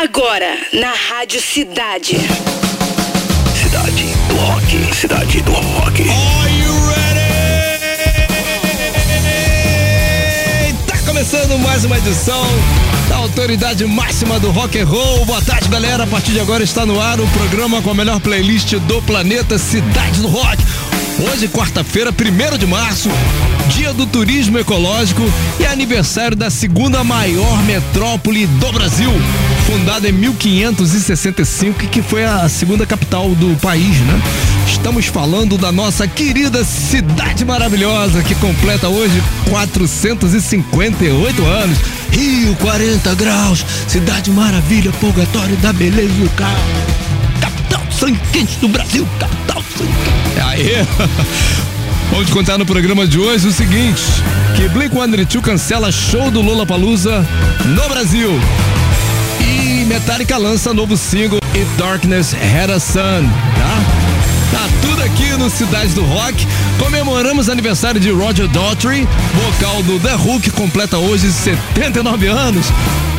Agora, na Rádio Cidade. Cidade do Rock. Cidade do Rock. Are you ready? Tá começando mais uma edição da autoridade máxima do rock and roll. Boa tarde, galera. A partir de agora está no ar o programa com a melhor playlist do planeta Cidade do Rock. Hoje, quarta-feira, 1 de março, dia do turismo ecológico e aniversário da segunda maior metrópole do Brasil, fundada em 1565 e que foi a segunda capital do país, né? Estamos falando da nossa querida cidade maravilhosa que completa hoje 458 anos. Rio 40 graus, cidade maravilha, purgatório da beleza do carro. Capital sangue do Brasil, capital sangue quente. Vamos te contar no programa de hoje o seguinte: que Blink-182 cancela show do Lola Palusa no Brasil. E Metallica lança novo single If Darkness Had a Sun, tá? Tá tudo aqui no Cidade do Rock. Comemoramos aniversário de Roger Daughtry, vocal do The que completa hoje 79 anos.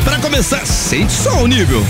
Para começar, sente só o nível.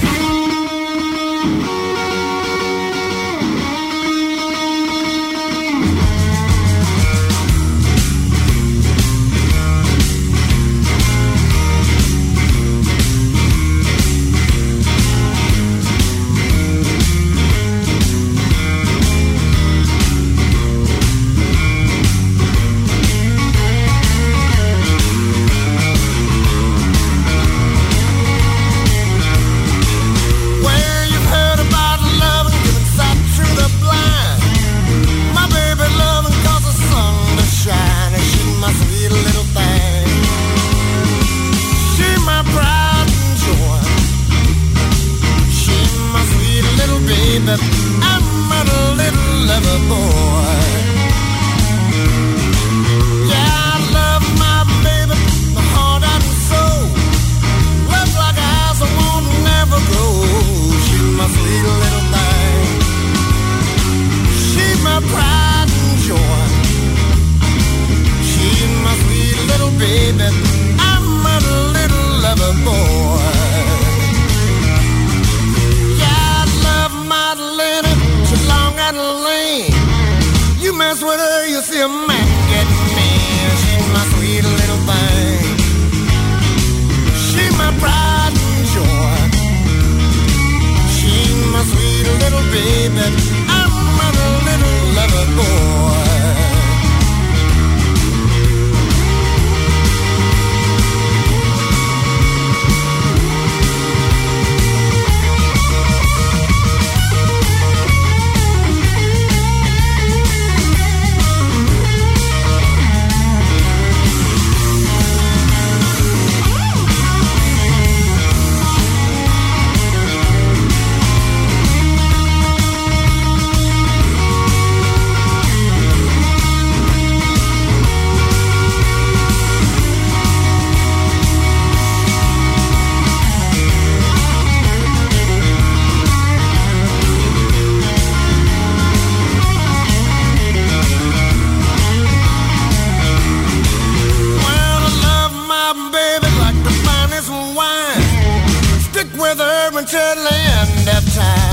With her until the end of time.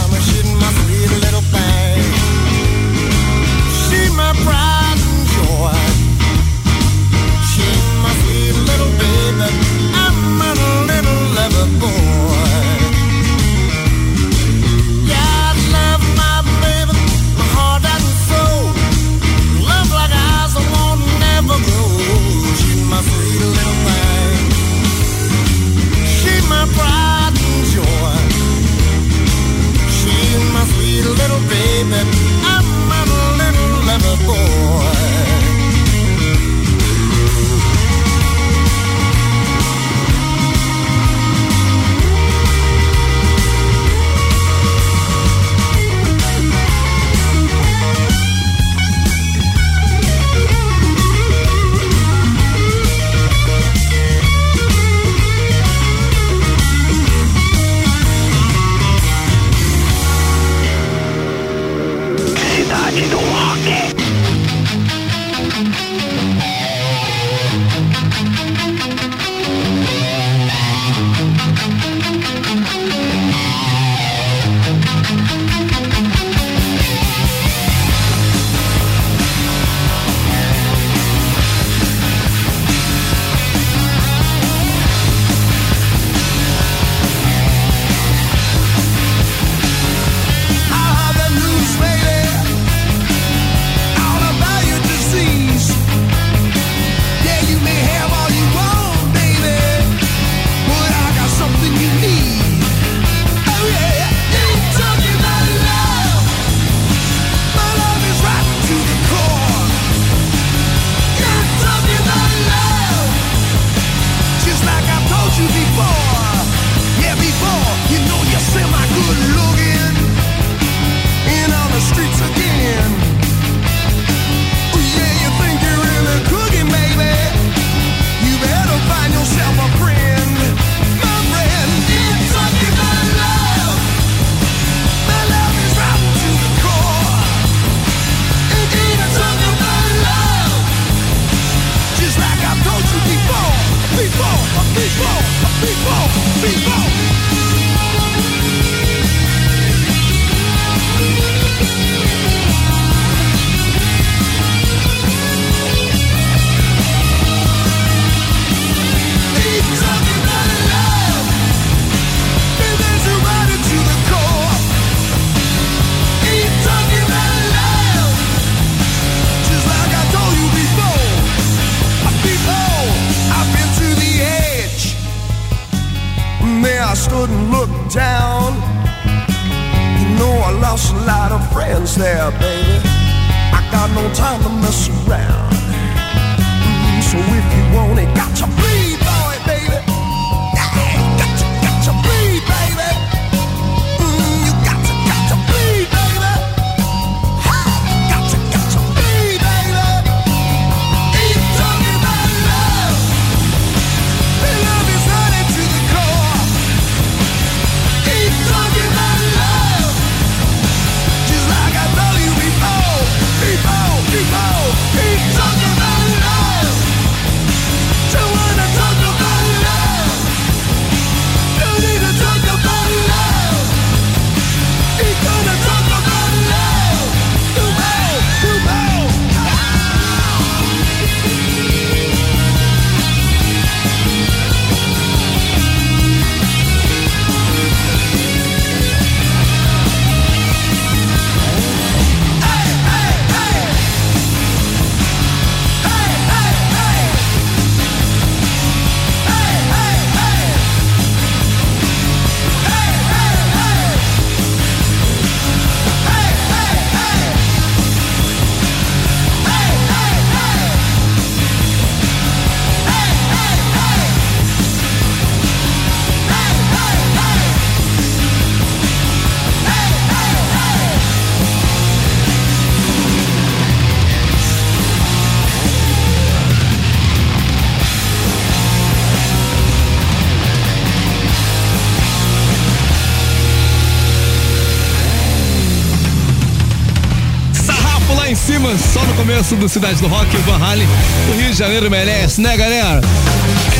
Começo do Cidade do Rock, Van Halen. O Rio de Janeiro merece, né, galera?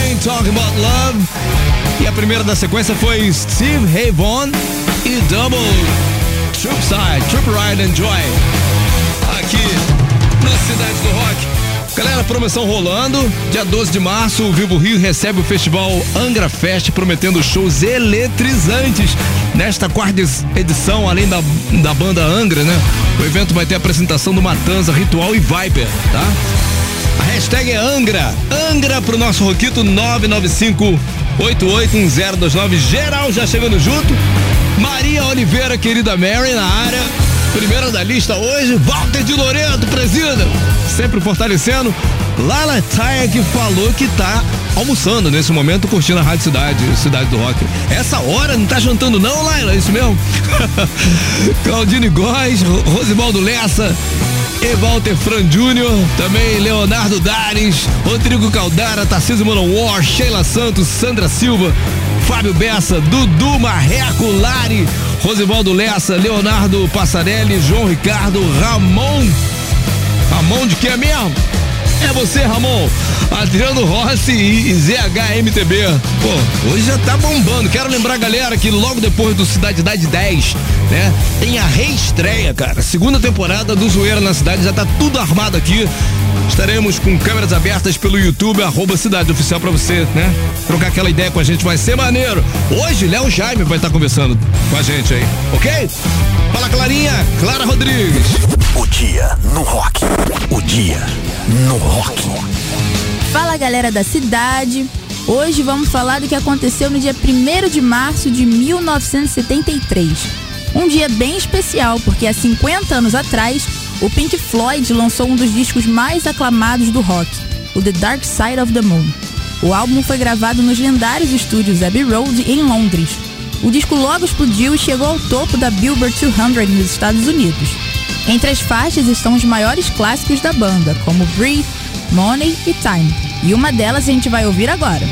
Ain't Talking About Love. E a primeira da sequência foi Steve Ray e Double Troop Side, Troop Ride and Joy. Aqui na Cidade do Rock. Galera, promoção rolando. Dia 12 de março, o Vivo Rio recebe o festival Angra Fest, prometendo shows eletrizantes. Nesta quarta edição, além da, da banda Angra, né? O evento vai ter a apresentação do Matanza, Ritual e Viper, tá? A hashtag é Angra. Angra pro nosso Roquito 995 881029. Geral já chegando junto. Maria Oliveira, querida Mary, na área. Primeira da lista hoje, Walter de Loreto, presida. Sempre fortalecendo. Lala Taia que falou que tá almoçando nesse momento, curtindo a Rádio Cidade, Cidade do Rock. Essa hora não tá jantando não, Laila, é isso mesmo? Claudine Góes, Rosibaldo Lessa, e Walter Fran Júnior, também Leonardo Dares, Rodrigo Caldara, Tarcísio Manowar, Sheila Santos, Sandra Silva, Fábio Bessa, Dudu Marreco, Lari, Rosivaldo Lessa, Leonardo Passarelli, João Ricardo, Ramon. Ramon de que é mesmo? É você, Ramon. Adriano Rossi e ZHMTB. Pô, hoje já tá bombando. Quero lembrar galera que logo depois do Cidade Idade 10, né? Tem a reestreia, cara. Segunda temporada do Zoeira na Cidade. Já tá tudo armado aqui. Estaremos com câmeras abertas pelo YouTube, arroba Cidade Oficial pra você, né? Trocar aquela ideia com a gente vai ser maneiro. Hoje, Léo Jaime vai estar conversando com a gente aí, ok? Fala, Clarinha. Clara Rodrigues. O dia no rock. O dia no rock. Fala galera da cidade. Hoje vamos falar do que aconteceu no dia 1 de março de 1973. Um dia bem especial, porque há 50 anos atrás, o Pink Floyd lançou um dos discos mais aclamados do rock, o The Dark Side of the Moon. O álbum foi gravado nos lendários estúdios Abbey Road em Londres. O disco logo explodiu e chegou ao topo da Billboard 200 nos Estados Unidos. Entre as faixas estão os maiores clássicos da banda, como Breathe, Money e Time. E uma delas a gente vai ouvir agora.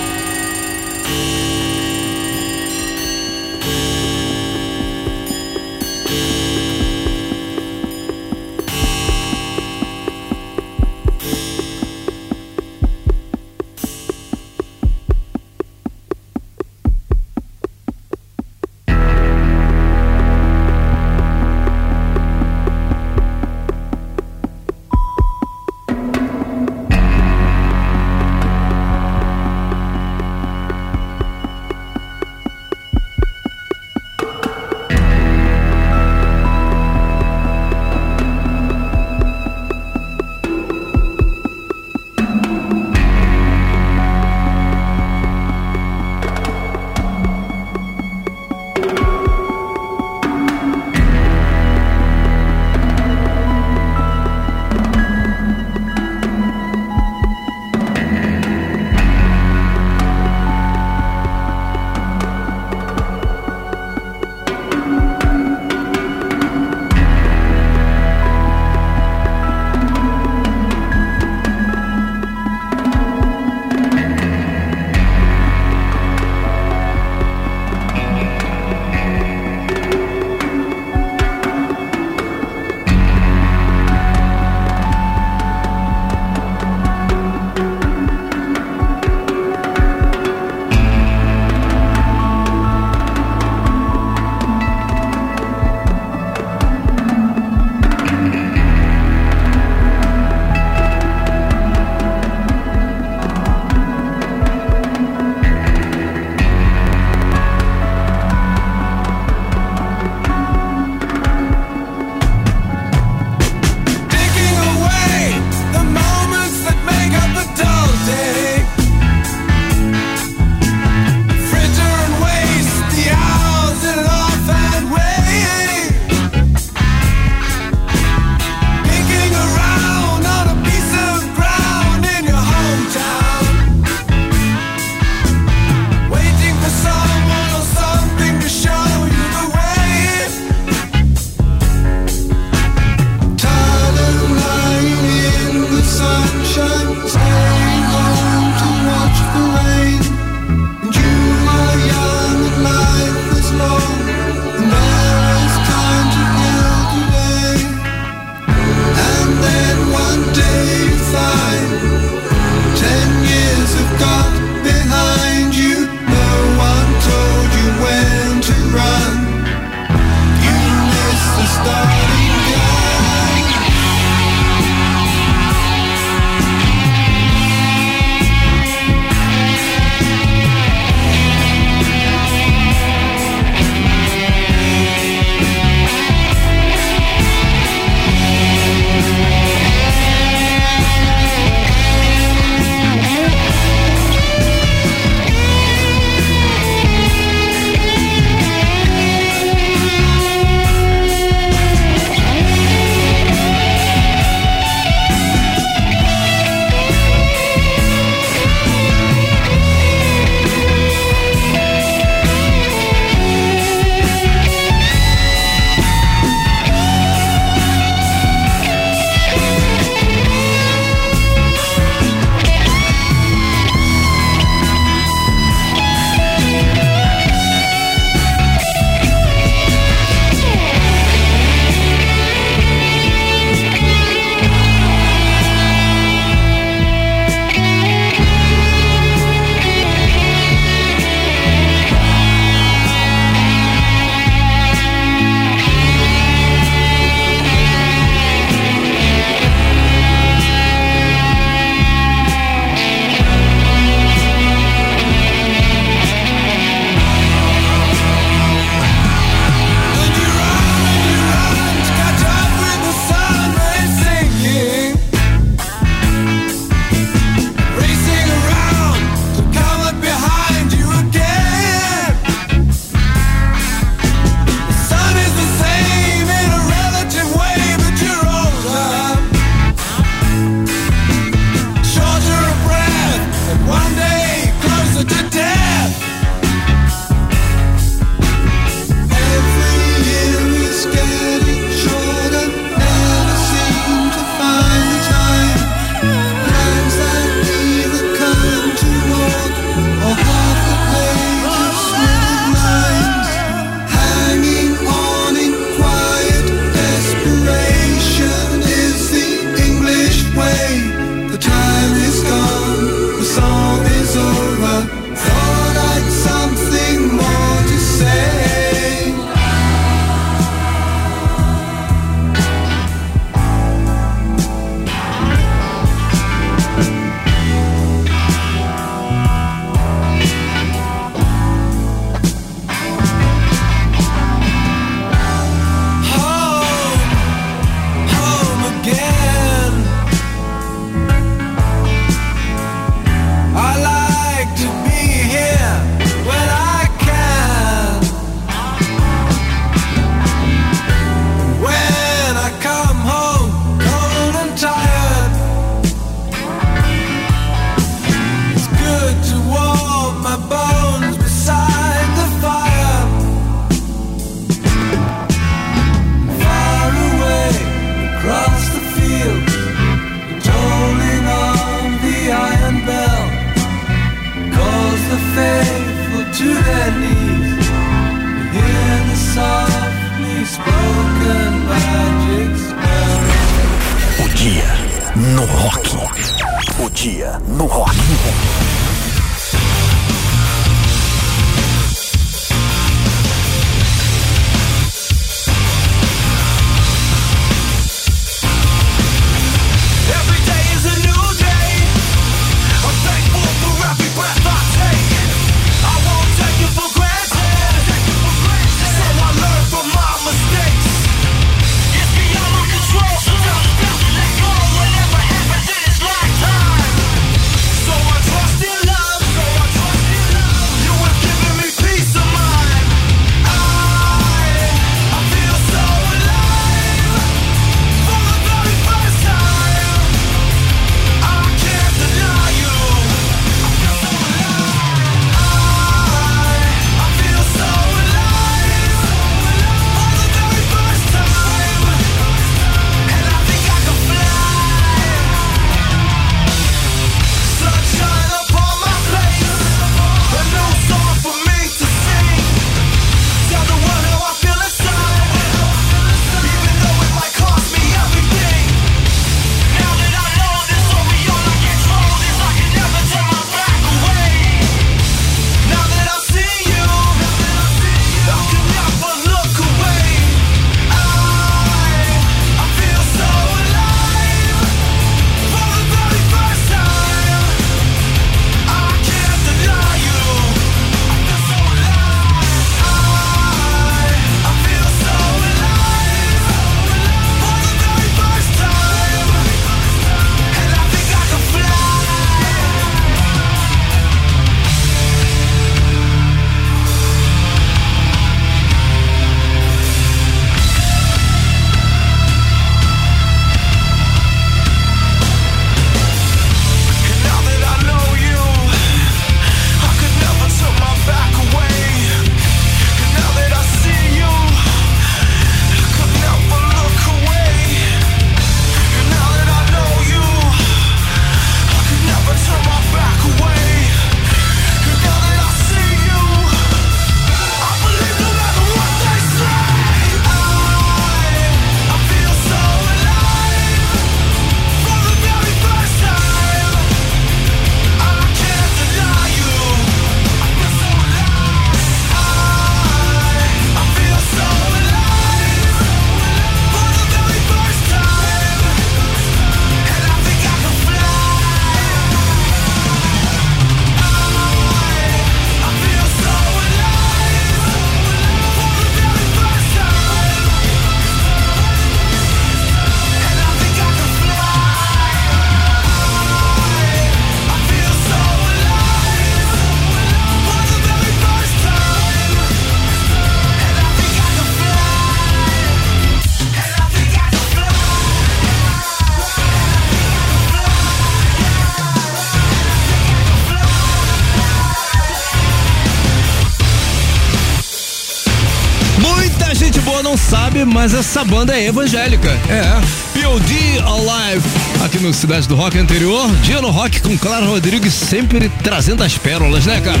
Mas essa banda é evangélica. É. POD Alive. Aqui no Cidade do Rock anterior, Dia no Rock com Clara Rodrigues sempre trazendo as pérolas, né, cara?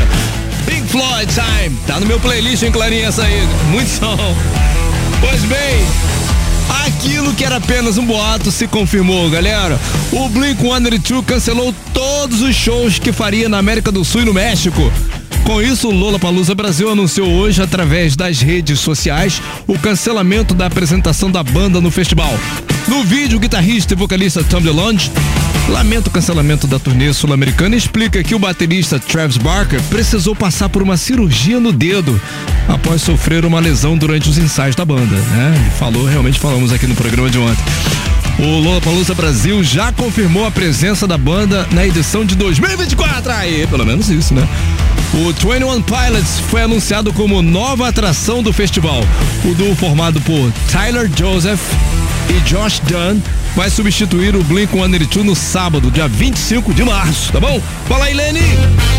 Pink Floyd Time. Tá no meu playlist, hein, Clarinha, essa aí. Muito som. Pois bem, Aquilo que era apenas um boato se confirmou, galera. O Blink-182 cancelou todos os shows que faria na América do Sul e no México. Com isso, o Lollapalooza Brasil anunciou hoje, através das redes sociais, o cancelamento da apresentação da banda no festival. No vídeo, o guitarrista e vocalista Tom DeLonge lamenta o cancelamento da turnê sul-americana e explica que o baterista Travis Barker precisou passar por uma cirurgia no dedo após sofrer uma lesão durante os ensaios da banda, né? Falou, realmente falamos aqui no programa de ontem. O Lollapalooza Brasil já confirmou a presença da banda na edição de 2024. Aí, pelo menos isso, né? O 21 Pilots foi anunciado como nova atração do festival. O duo formado por Tyler Joseph e Josh Dunn vai substituir o Blink-182 no sábado, dia 25 de março, tá bom? Fala aí, Lenny!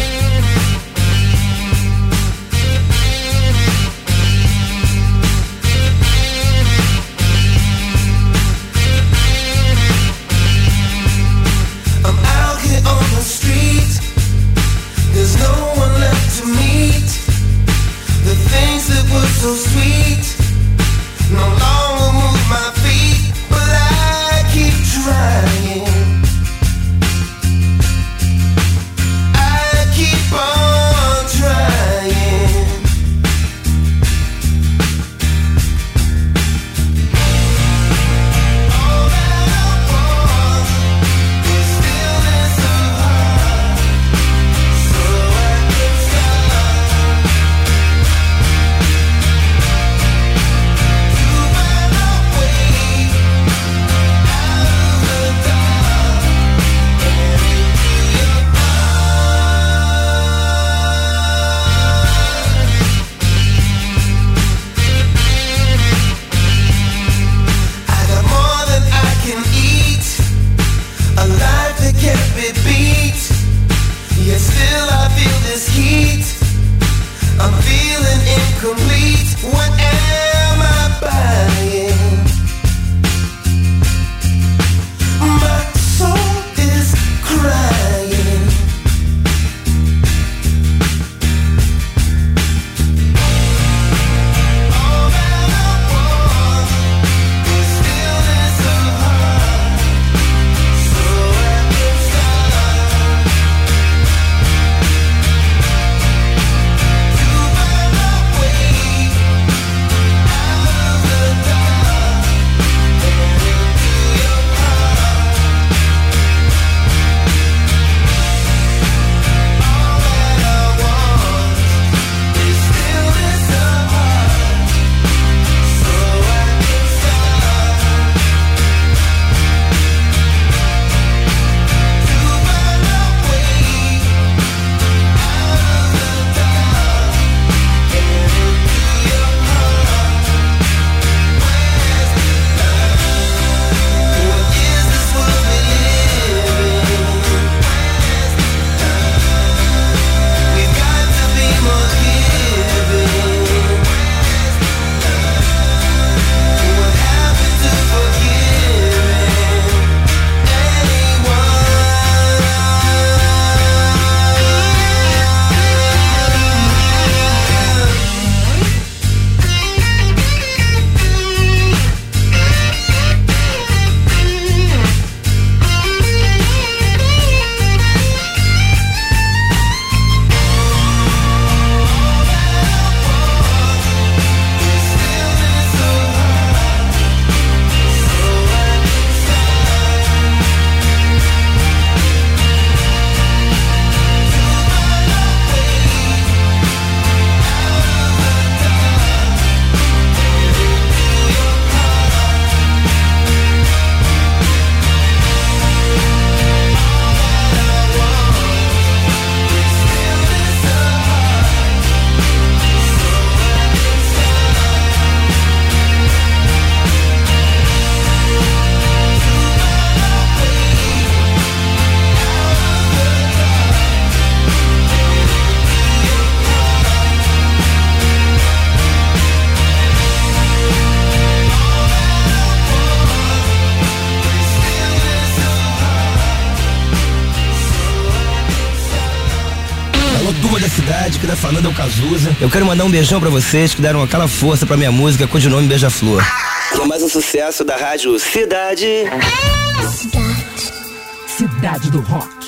da cidade, que tá falando é o Cazuza. Eu quero mandar um beijão para vocês que deram aquela força para minha música com o nome Beija-Flor. Com mais um sucesso da rádio Cidade. Cidade. Cidade do Rock.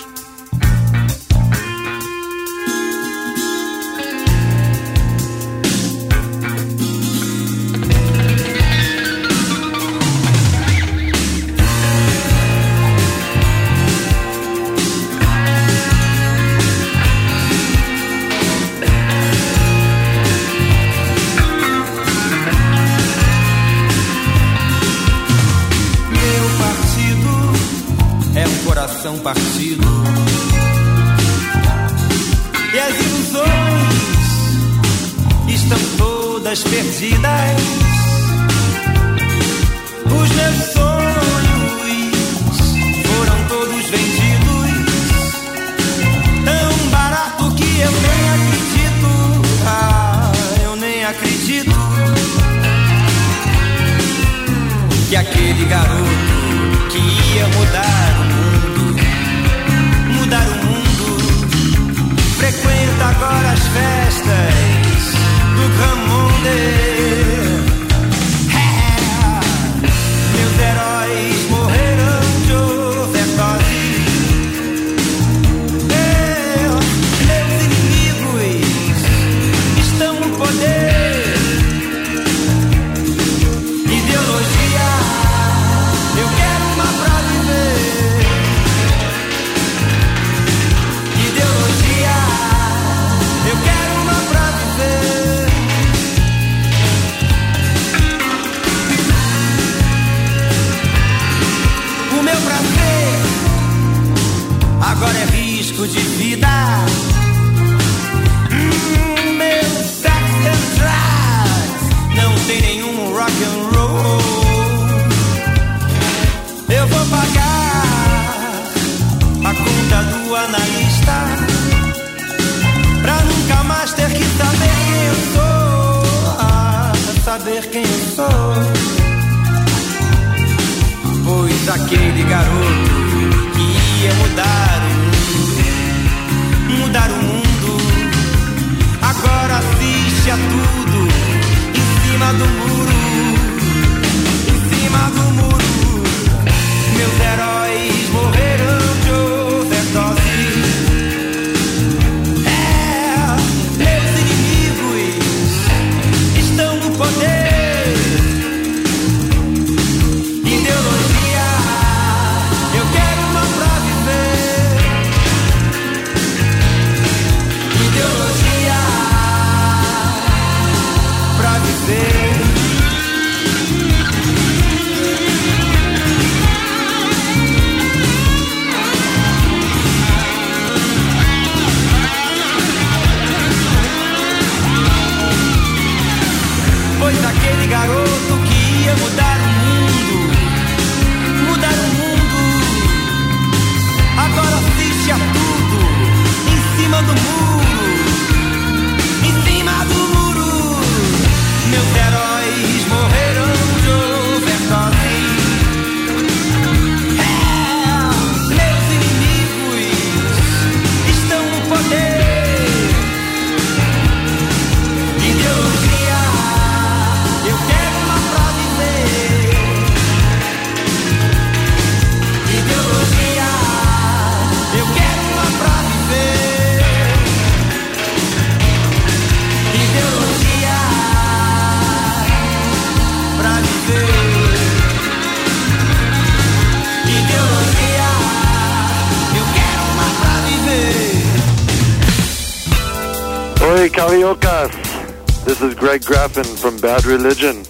This is Greg Graffin from Bad Religion.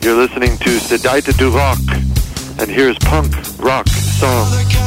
You're listening to Sedaita du Rock, and here's punk rock song.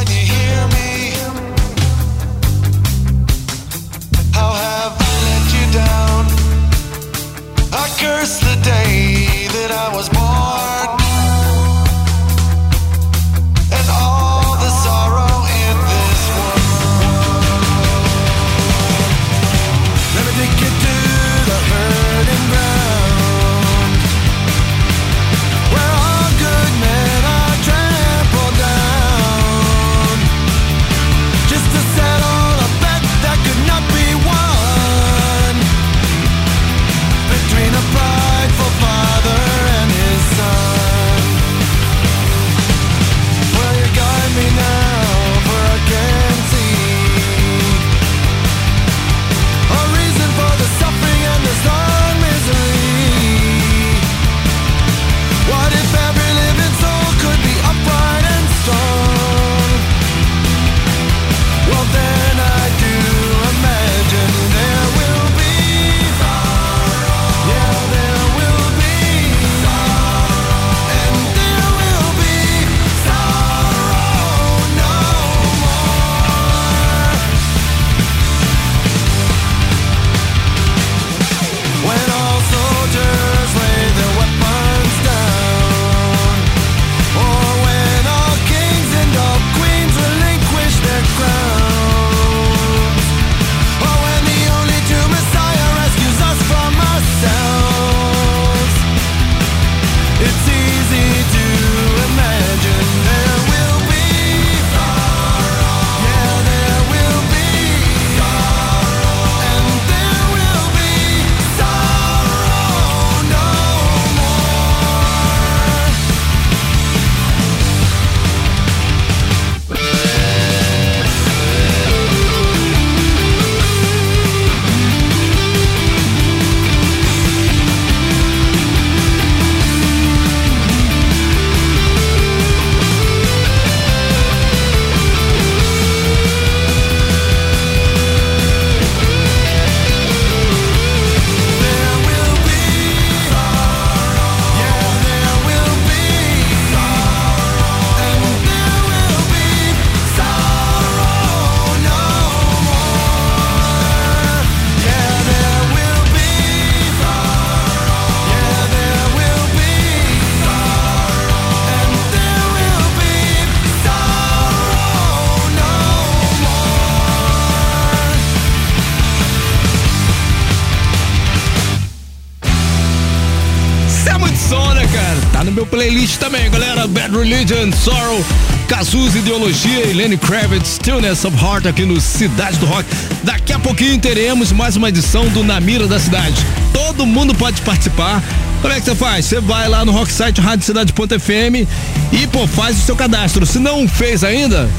Religion, Sorrow, Cazuza Ideologia e Lenny Kravitz, Stillness of Heart aqui no Cidade do Rock. Daqui a pouquinho teremos mais uma edição do Na Mira da Cidade. Todo mundo pode participar. Como é que você faz? Você vai lá no Rocksite Rádio Cidade.fm e, pô, faz o seu cadastro. Se não fez ainda,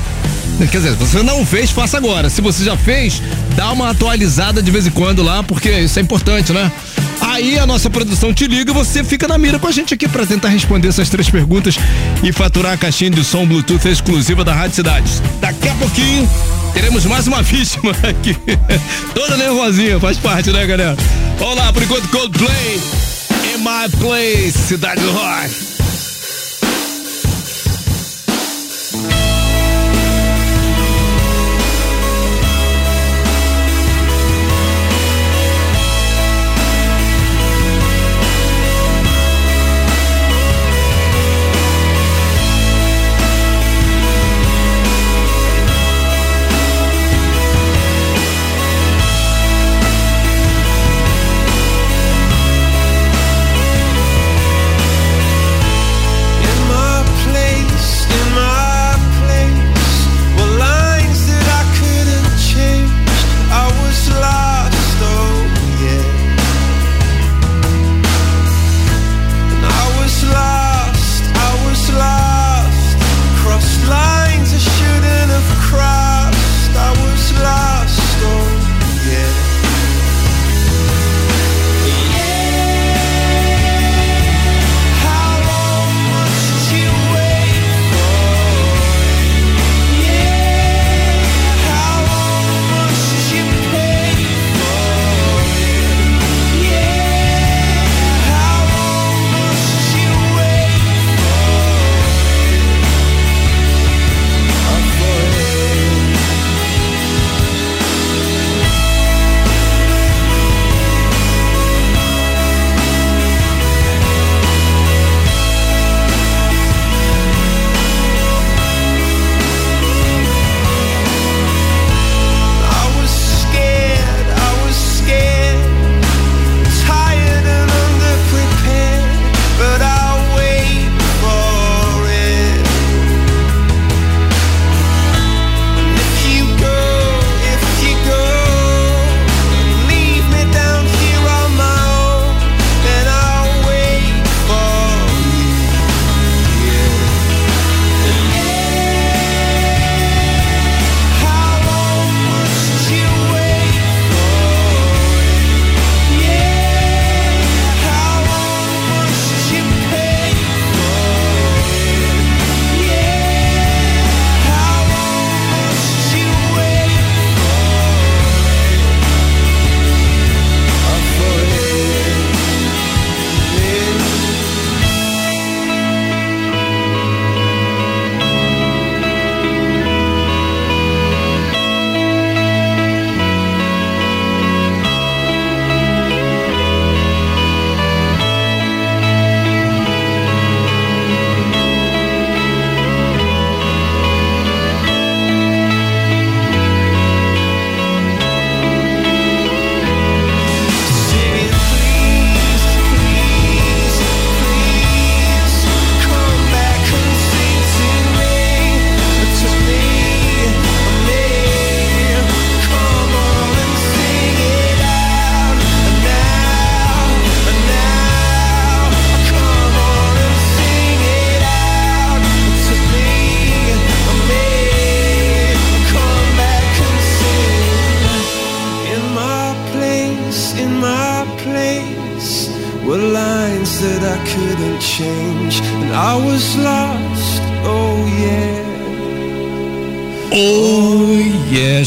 Quer dizer, se você não fez, faça agora. Se você já fez, dá uma atualizada de vez em quando lá, porque isso é importante, né? Aí a nossa produção te liga e você fica na mira com a gente aqui para tentar responder essas três perguntas e faturar a caixinha de som Bluetooth exclusiva da Rádio Cidades. Daqui a pouquinho teremos mais uma vítima aqui. Toda nervosinha, faz parte, né, galera? Vamos lá, por enquanto, Coldplay. In My Place, Cidade do Rock.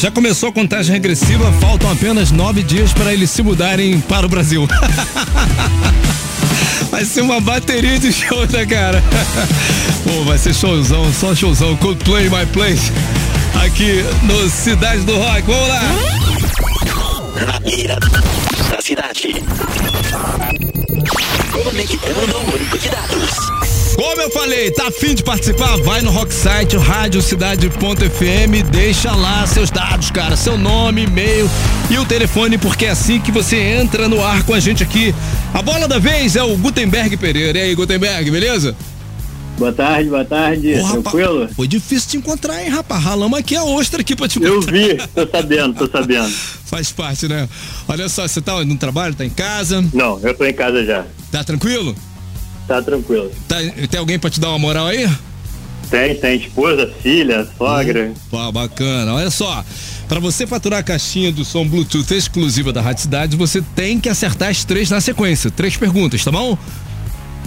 Já começou a contagem regressiva, faltam apenas nove dias para eles se mudarem para o Brasil. Vai ser uma bateria de show, né, cara? Pô, vai ser showzão, só showzão. Coldplay My Place, aqui no Cidade do Rock. Vamos lá! Na mira da cidade. Conectando o único de dados. Como eu falei, tá afim de participar? Vai no Rocksite, radiocidade.fm, deixa lá seus dados, cara, seu nome, e-mail e o telefone, porque é assim que você entra no ar com a gente aqui. A bola da vez é o Gutenberg Pereira. E aí, Gutenberg, beleza? Boa tarde, boa tarde. Ô, rapaz, Tranquilo? Foi difícil te encontrar, hein, rapaz? Ralamos aqui a ostra aqui pra te Eu encontrar. vi, tô sabendo, tô sabendo. Faz parte, né? Olha só, você tá no trabalho, tá em casa, Não, eu tô em casa já. tá tranquilo? Tá tranquilo. Tá, tem alguém pra te dar uma moral aí? Tem, tem esposa, filha, sogra. Pô, bacana. Olha só, pra você faturar a caixinha do som Bluetooth exclusiva da Rádio Cidade, você tem que acertar as três na sequência. Três perguntas, tá bom?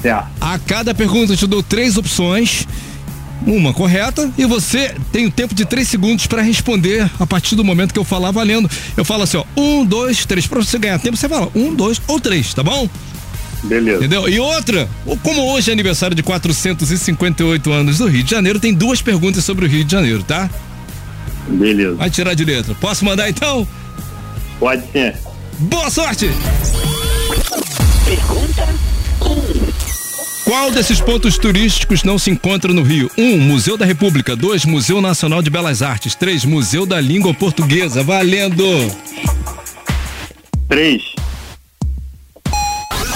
Certo. A cada pergunta eu te dou três opções, uma correta, e você tem o tempo de três segundos pra responder a partir do momento que eu falar valendo. Eu falo assim, ó, um, dois, três. Pra você ganhar tempo, você fala um, dois ou três, tá bom? Beleza. Entendeu? E outra, como hoje é aniversário de 458 anos do Rio de Janeiro, tem duas perguntas sobre o Rio de Janeiro, tá? Beleza. Vai tirar de letra. Posso mandar então? Pode ser. Boa sorte! Qual desses pontos turísticos não se encontra no Rio? 1. Um, Museu da República. 2. Museu Nacional de Belas Artes. 3. Museu da Língua Portuguesa. Valendo! Três.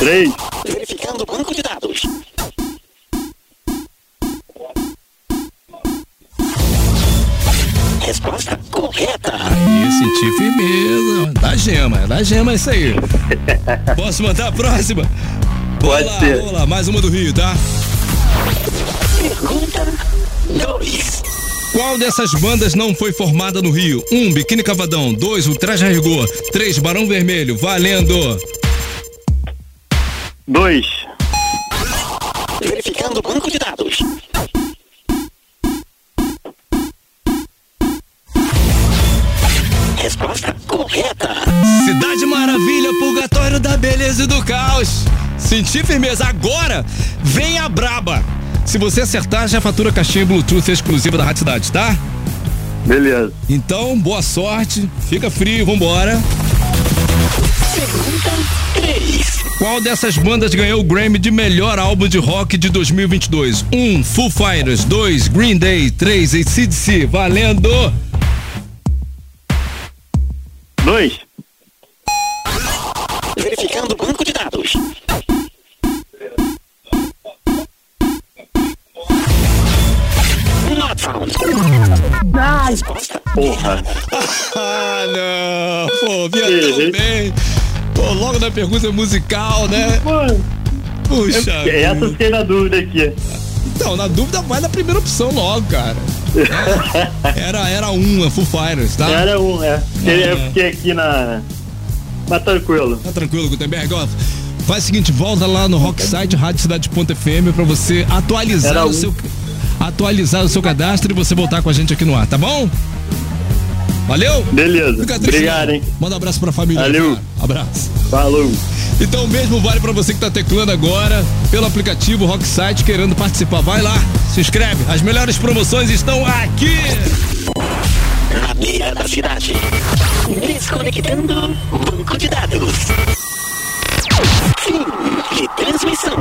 Três. Verificando o banco de dados. Resposta correta. Aí, senti firmeza. Da gema, é da gema isso aí. Posso mandar a próxima? Pode vamos lá, ser. Vamos lá, mais uma do Rio, tá? Pergunta 2. Qual dessas bandas não foi formada no Rio? 1. Um, Biquíni Cavadão. 2. O Traje a Rigor. 3. Barão Vermelho. Valendo! Dois. Verificando o banco de dados. Resposta correta. Cidade Maravilha, Purgatório da Beleza e do Caos. Senti firmeza. Agora vem a braba. Se você acertar, já fatura a caixinha Bluetooth exclusiva da Rádio Cidade, tá? Beleza. Então, boa sorte. Fica frio, vambora. Pergunta 3. Qual dessas bandas ganhou o Grammy de melhor álbum de rock de 2022? 1. Um, Foo Fighters. 2. Green Day. 3. ACDC. Valendo! Dois. Verificando o banco de dados. Found. Resposta Porra. Ah, não! Pô, vinha tão bem. Pô, logo na pergunta musical, né? Mano, Puxa. essa eu fiquei na dúvida aqui. Então, na dúvida, vai na primeira opção logo, cara. É, Era, era uma, Full Fighters, tá? Era um, é. Eu Ah. fiquei aqui na. Mas tranquilo. Tá tranquilo, Gutenberg? Ó, faz o seguinte, volta lá no Rocksite, radiocidade.fm pra você atualizar Era o um. seu atualizar o seu cadastro e você voltar com a gente aqui no ar, tá bom? Valeu? Beleza. Fica triste, Obrigado, não. hein? Manda um abraço pra família. Valeu. cara. Abraço. Falou. Então, mesmo vale pra você que tá teclando agora pelo aplicativo Rocksite querendo participar. Vai lá, se inscreve. As melhores promoções estão aqui. na beira da cidade. Desconectando banco de dados. Fim de transmissão.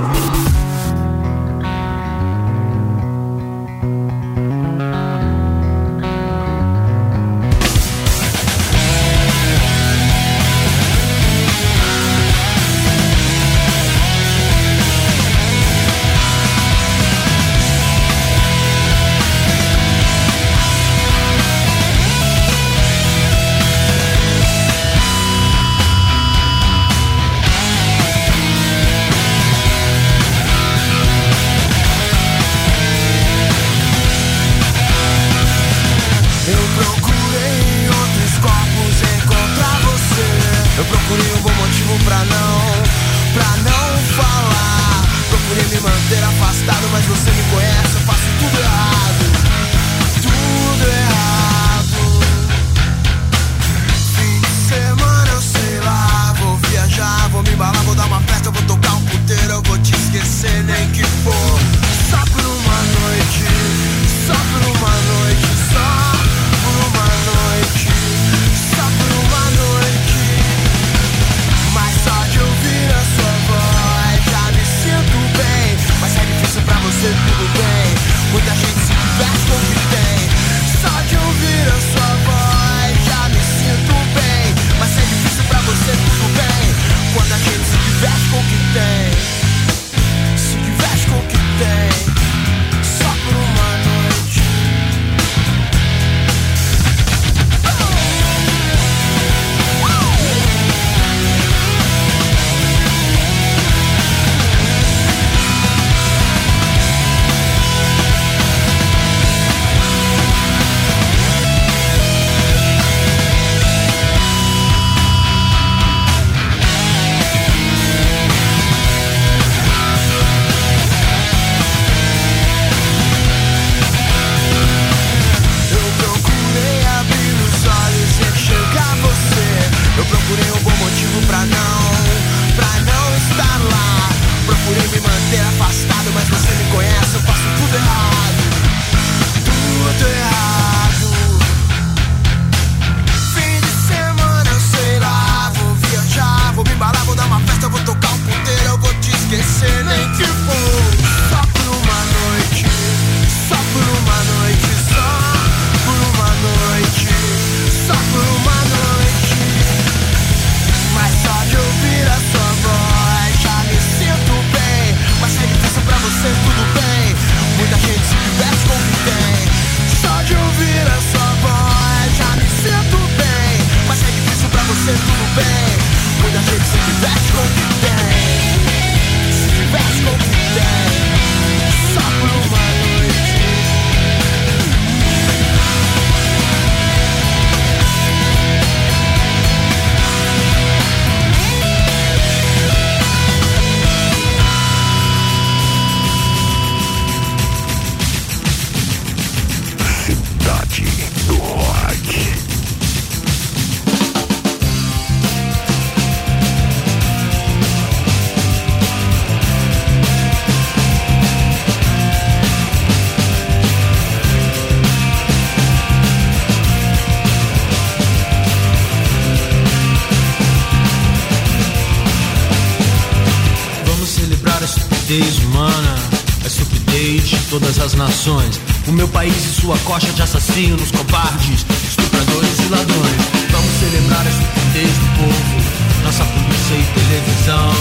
País e sua coxa de assassinos, cobardes, estupradores e ladrões. Vamos celebrar a estupidez do povo, nossa polícia e televisão.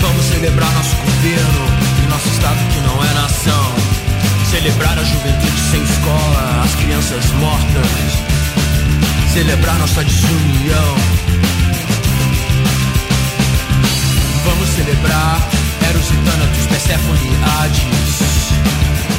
Vamos celebrar nosso governo e nosso estado que não é nação. Celebrar a juventude sem escola, as crianças mortas. Celebrar nossa desunião. Vamos celebrar Eros e Thanatos, Persephone e Hades.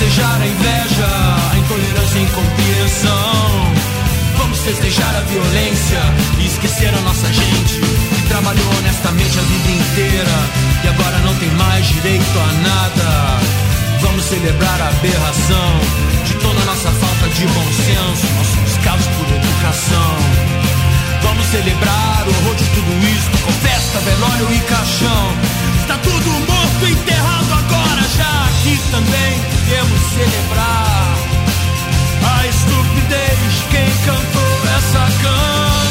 Festejar a inveja, a intolerância e a incompreensão. Vamos festejar a violência e esquecer a nossa gente que trabalhou honestamente a vida inteira e agora não tem mais direito a nada. Vamos celebrar a aberração de toda a nossa falta de bom senso, nossos descaso por educação. Vamos celebrar o horror de tudo isso com festa, velório e caixão. Está tudo morto, enterrado agora, já aqui também podemos celebrar a estupidez de quem cantou essa canção.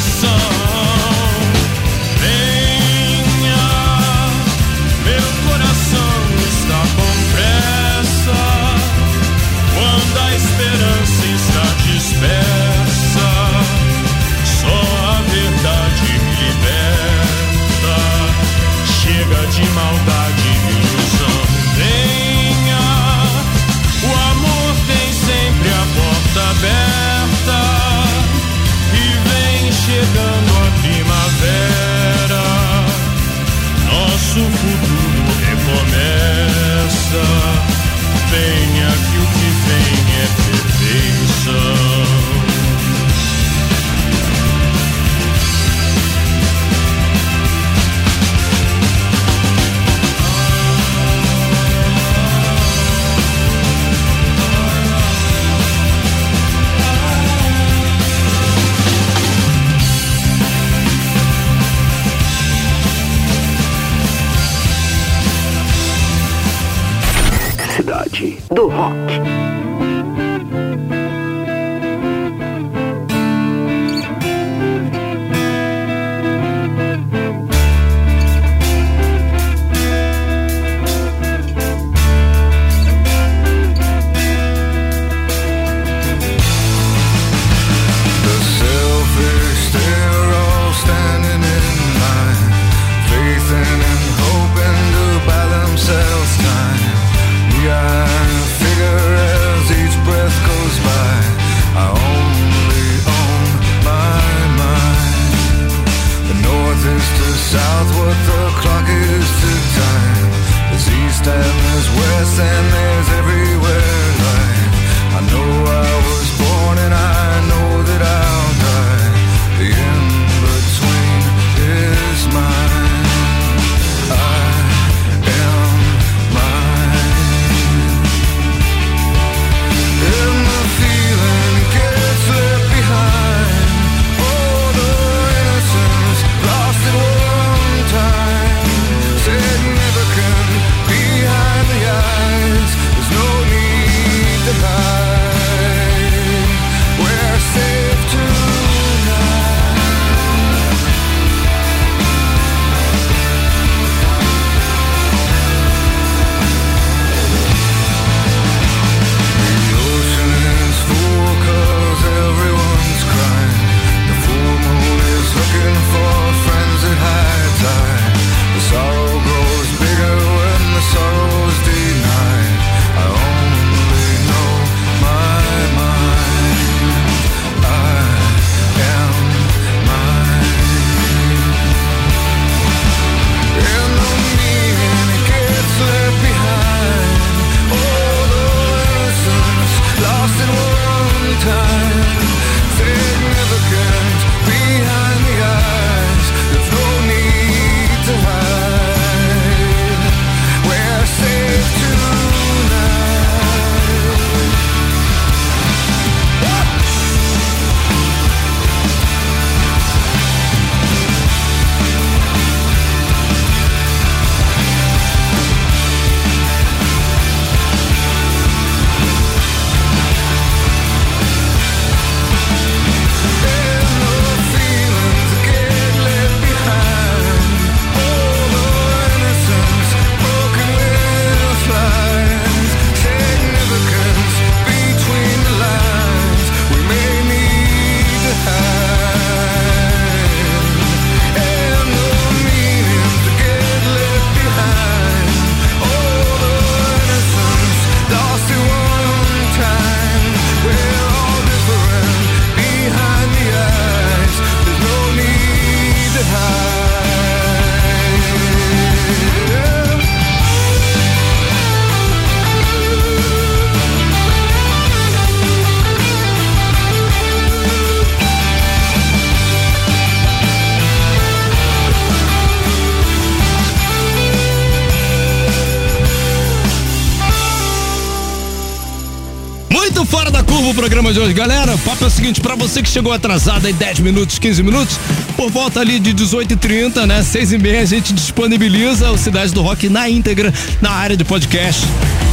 Programa de hoje, galera. O papo é o seguinte, pra você que chegou atrasado aí 10 minutos, 15 minutos, por volta ali de 18h30, né? 6 e meia, a gente disponibiliza o Cidade do Rock na íntegra, na área de podcast,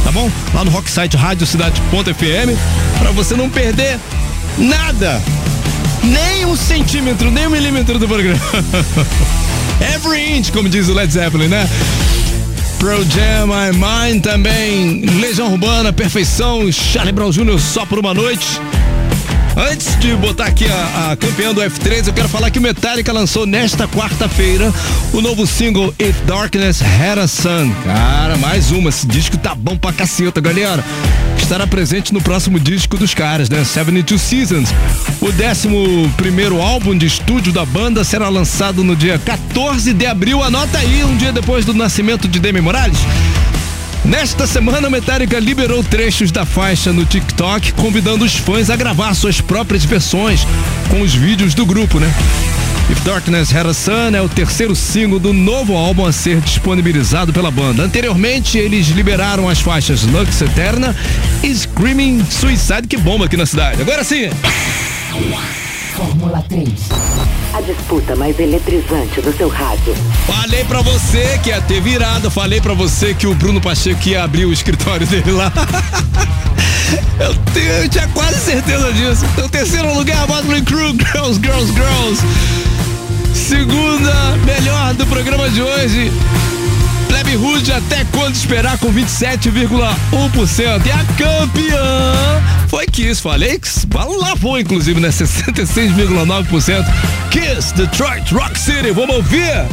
tá bom? Lá no Rock Site Rádio Cidade.fm, pra você não perder nada. Nem um centímetro, nem um milímetro do programa. Every inch, como diz o Led Zeppelin, né? Pro Jam My Mind também, Legião Urbana, Perfeição, Charlie Brown Jr. só por uma noite. Antes de botar aqui a, a campeã do F3, eu quero falar que o Metallica lançou nesta quarta-feira o novo single If Darkness Had a Sun. Cara, mais uma, esse disco tá bom pra caceta, galera. Estará presente no próximo disco dos caras, né? 72 Seasons. O 11 primeiro álbum de estúdio da banda será lançado no dia 14 de abril. Anota aí, um dia depois do nascimento de Demi Morales. Nesta semana, Metallica liberou trechos da faixa no TikTok, convidando os fãs a gravar suas próprias versões com os vídeos do grupo, né? If Darkness Had a Sun é o terceiro single do novo álbum a ser disponibilizado pela banda. Anteriormente, eles liberaram as faixas Lux Eterna e Screaming Suicide, que bomba aqui na cidade. Agora sim! Fórmula 3. A disputa mais eletrizante do seu rádio. Falei pra você que ia ter virado, falei pra você que o Bruno Pacheco ia abrir o escritório dele lá. Eu, tenho, eu tinha quase certeza disso. Então, terceiro lugar, Motley Crue, Girls, Girls, Girls. Segunda melhor do programa de hoje. Rude até quando esperar com 27,1%. E a campeã foi Kiss, falei que lavou inclusive, né? 66,9%. Kiss, Detroit Rock City, vamos ouvir?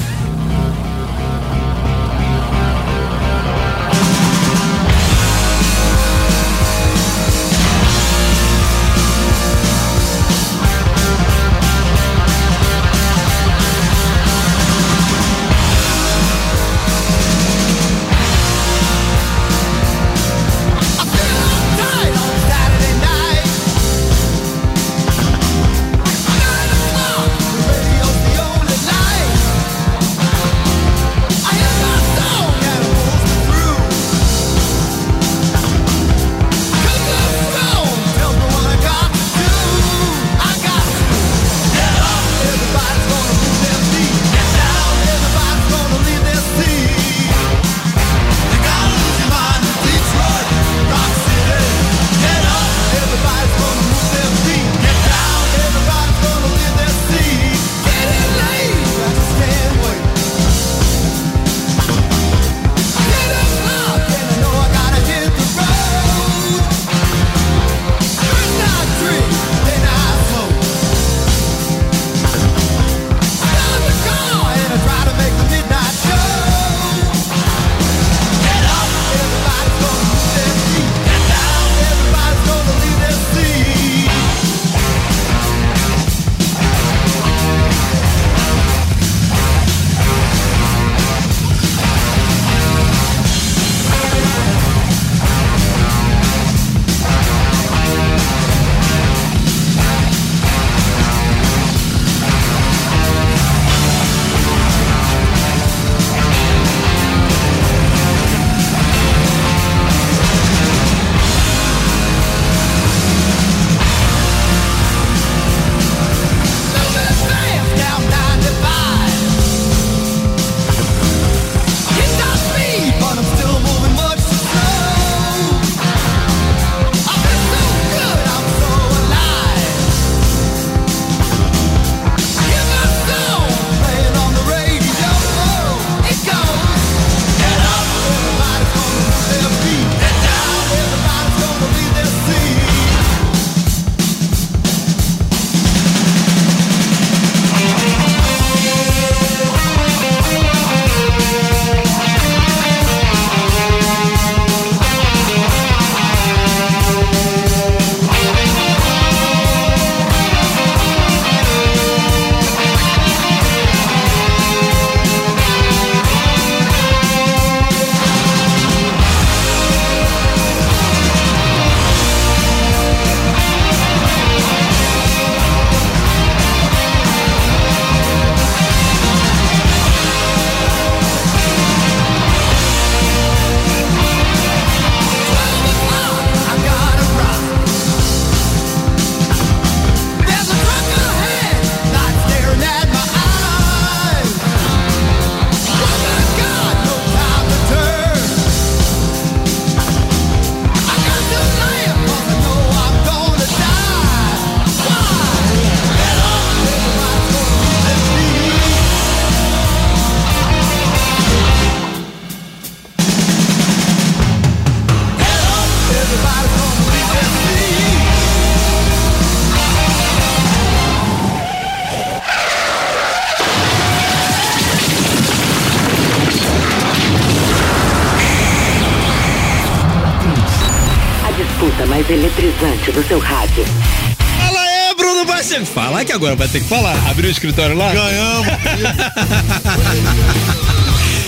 Agora vai ter que falar. Abriu o escritório lá? Ganhamos.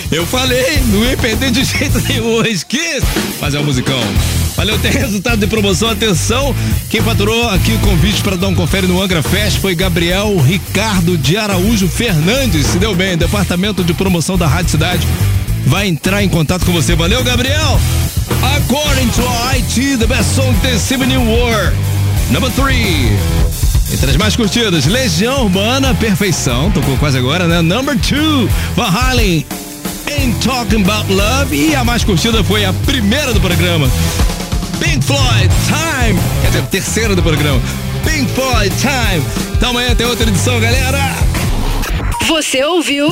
Eu falei, não ia perder de jeito nenhum. Esqueça. Fazer um musicão. Valeu, tem resultado de promoção. Atenção, quem faturou aqui o convite para dar um confere no Angra Fest foi Gabriel Ricardo de Araújo Fernandes. Se deu bem, departamento de promoção da Rádio Cidade vai entrar em contato com você. Valeu, Gabriel! According to IT, the best song this evening war. Number three. Entre as mais curtidas, Legião Urbana, Perfeição, tocou quase agora, né? Number two, Van Halen, Ain't Talking About Love. E a mais curtida foi a primeira do programa. Pink Floyd, Time. Quer dizer, terceira do programa. Pink Floyd, Time. Então amanhã tem outra edição, galera. Você ouviu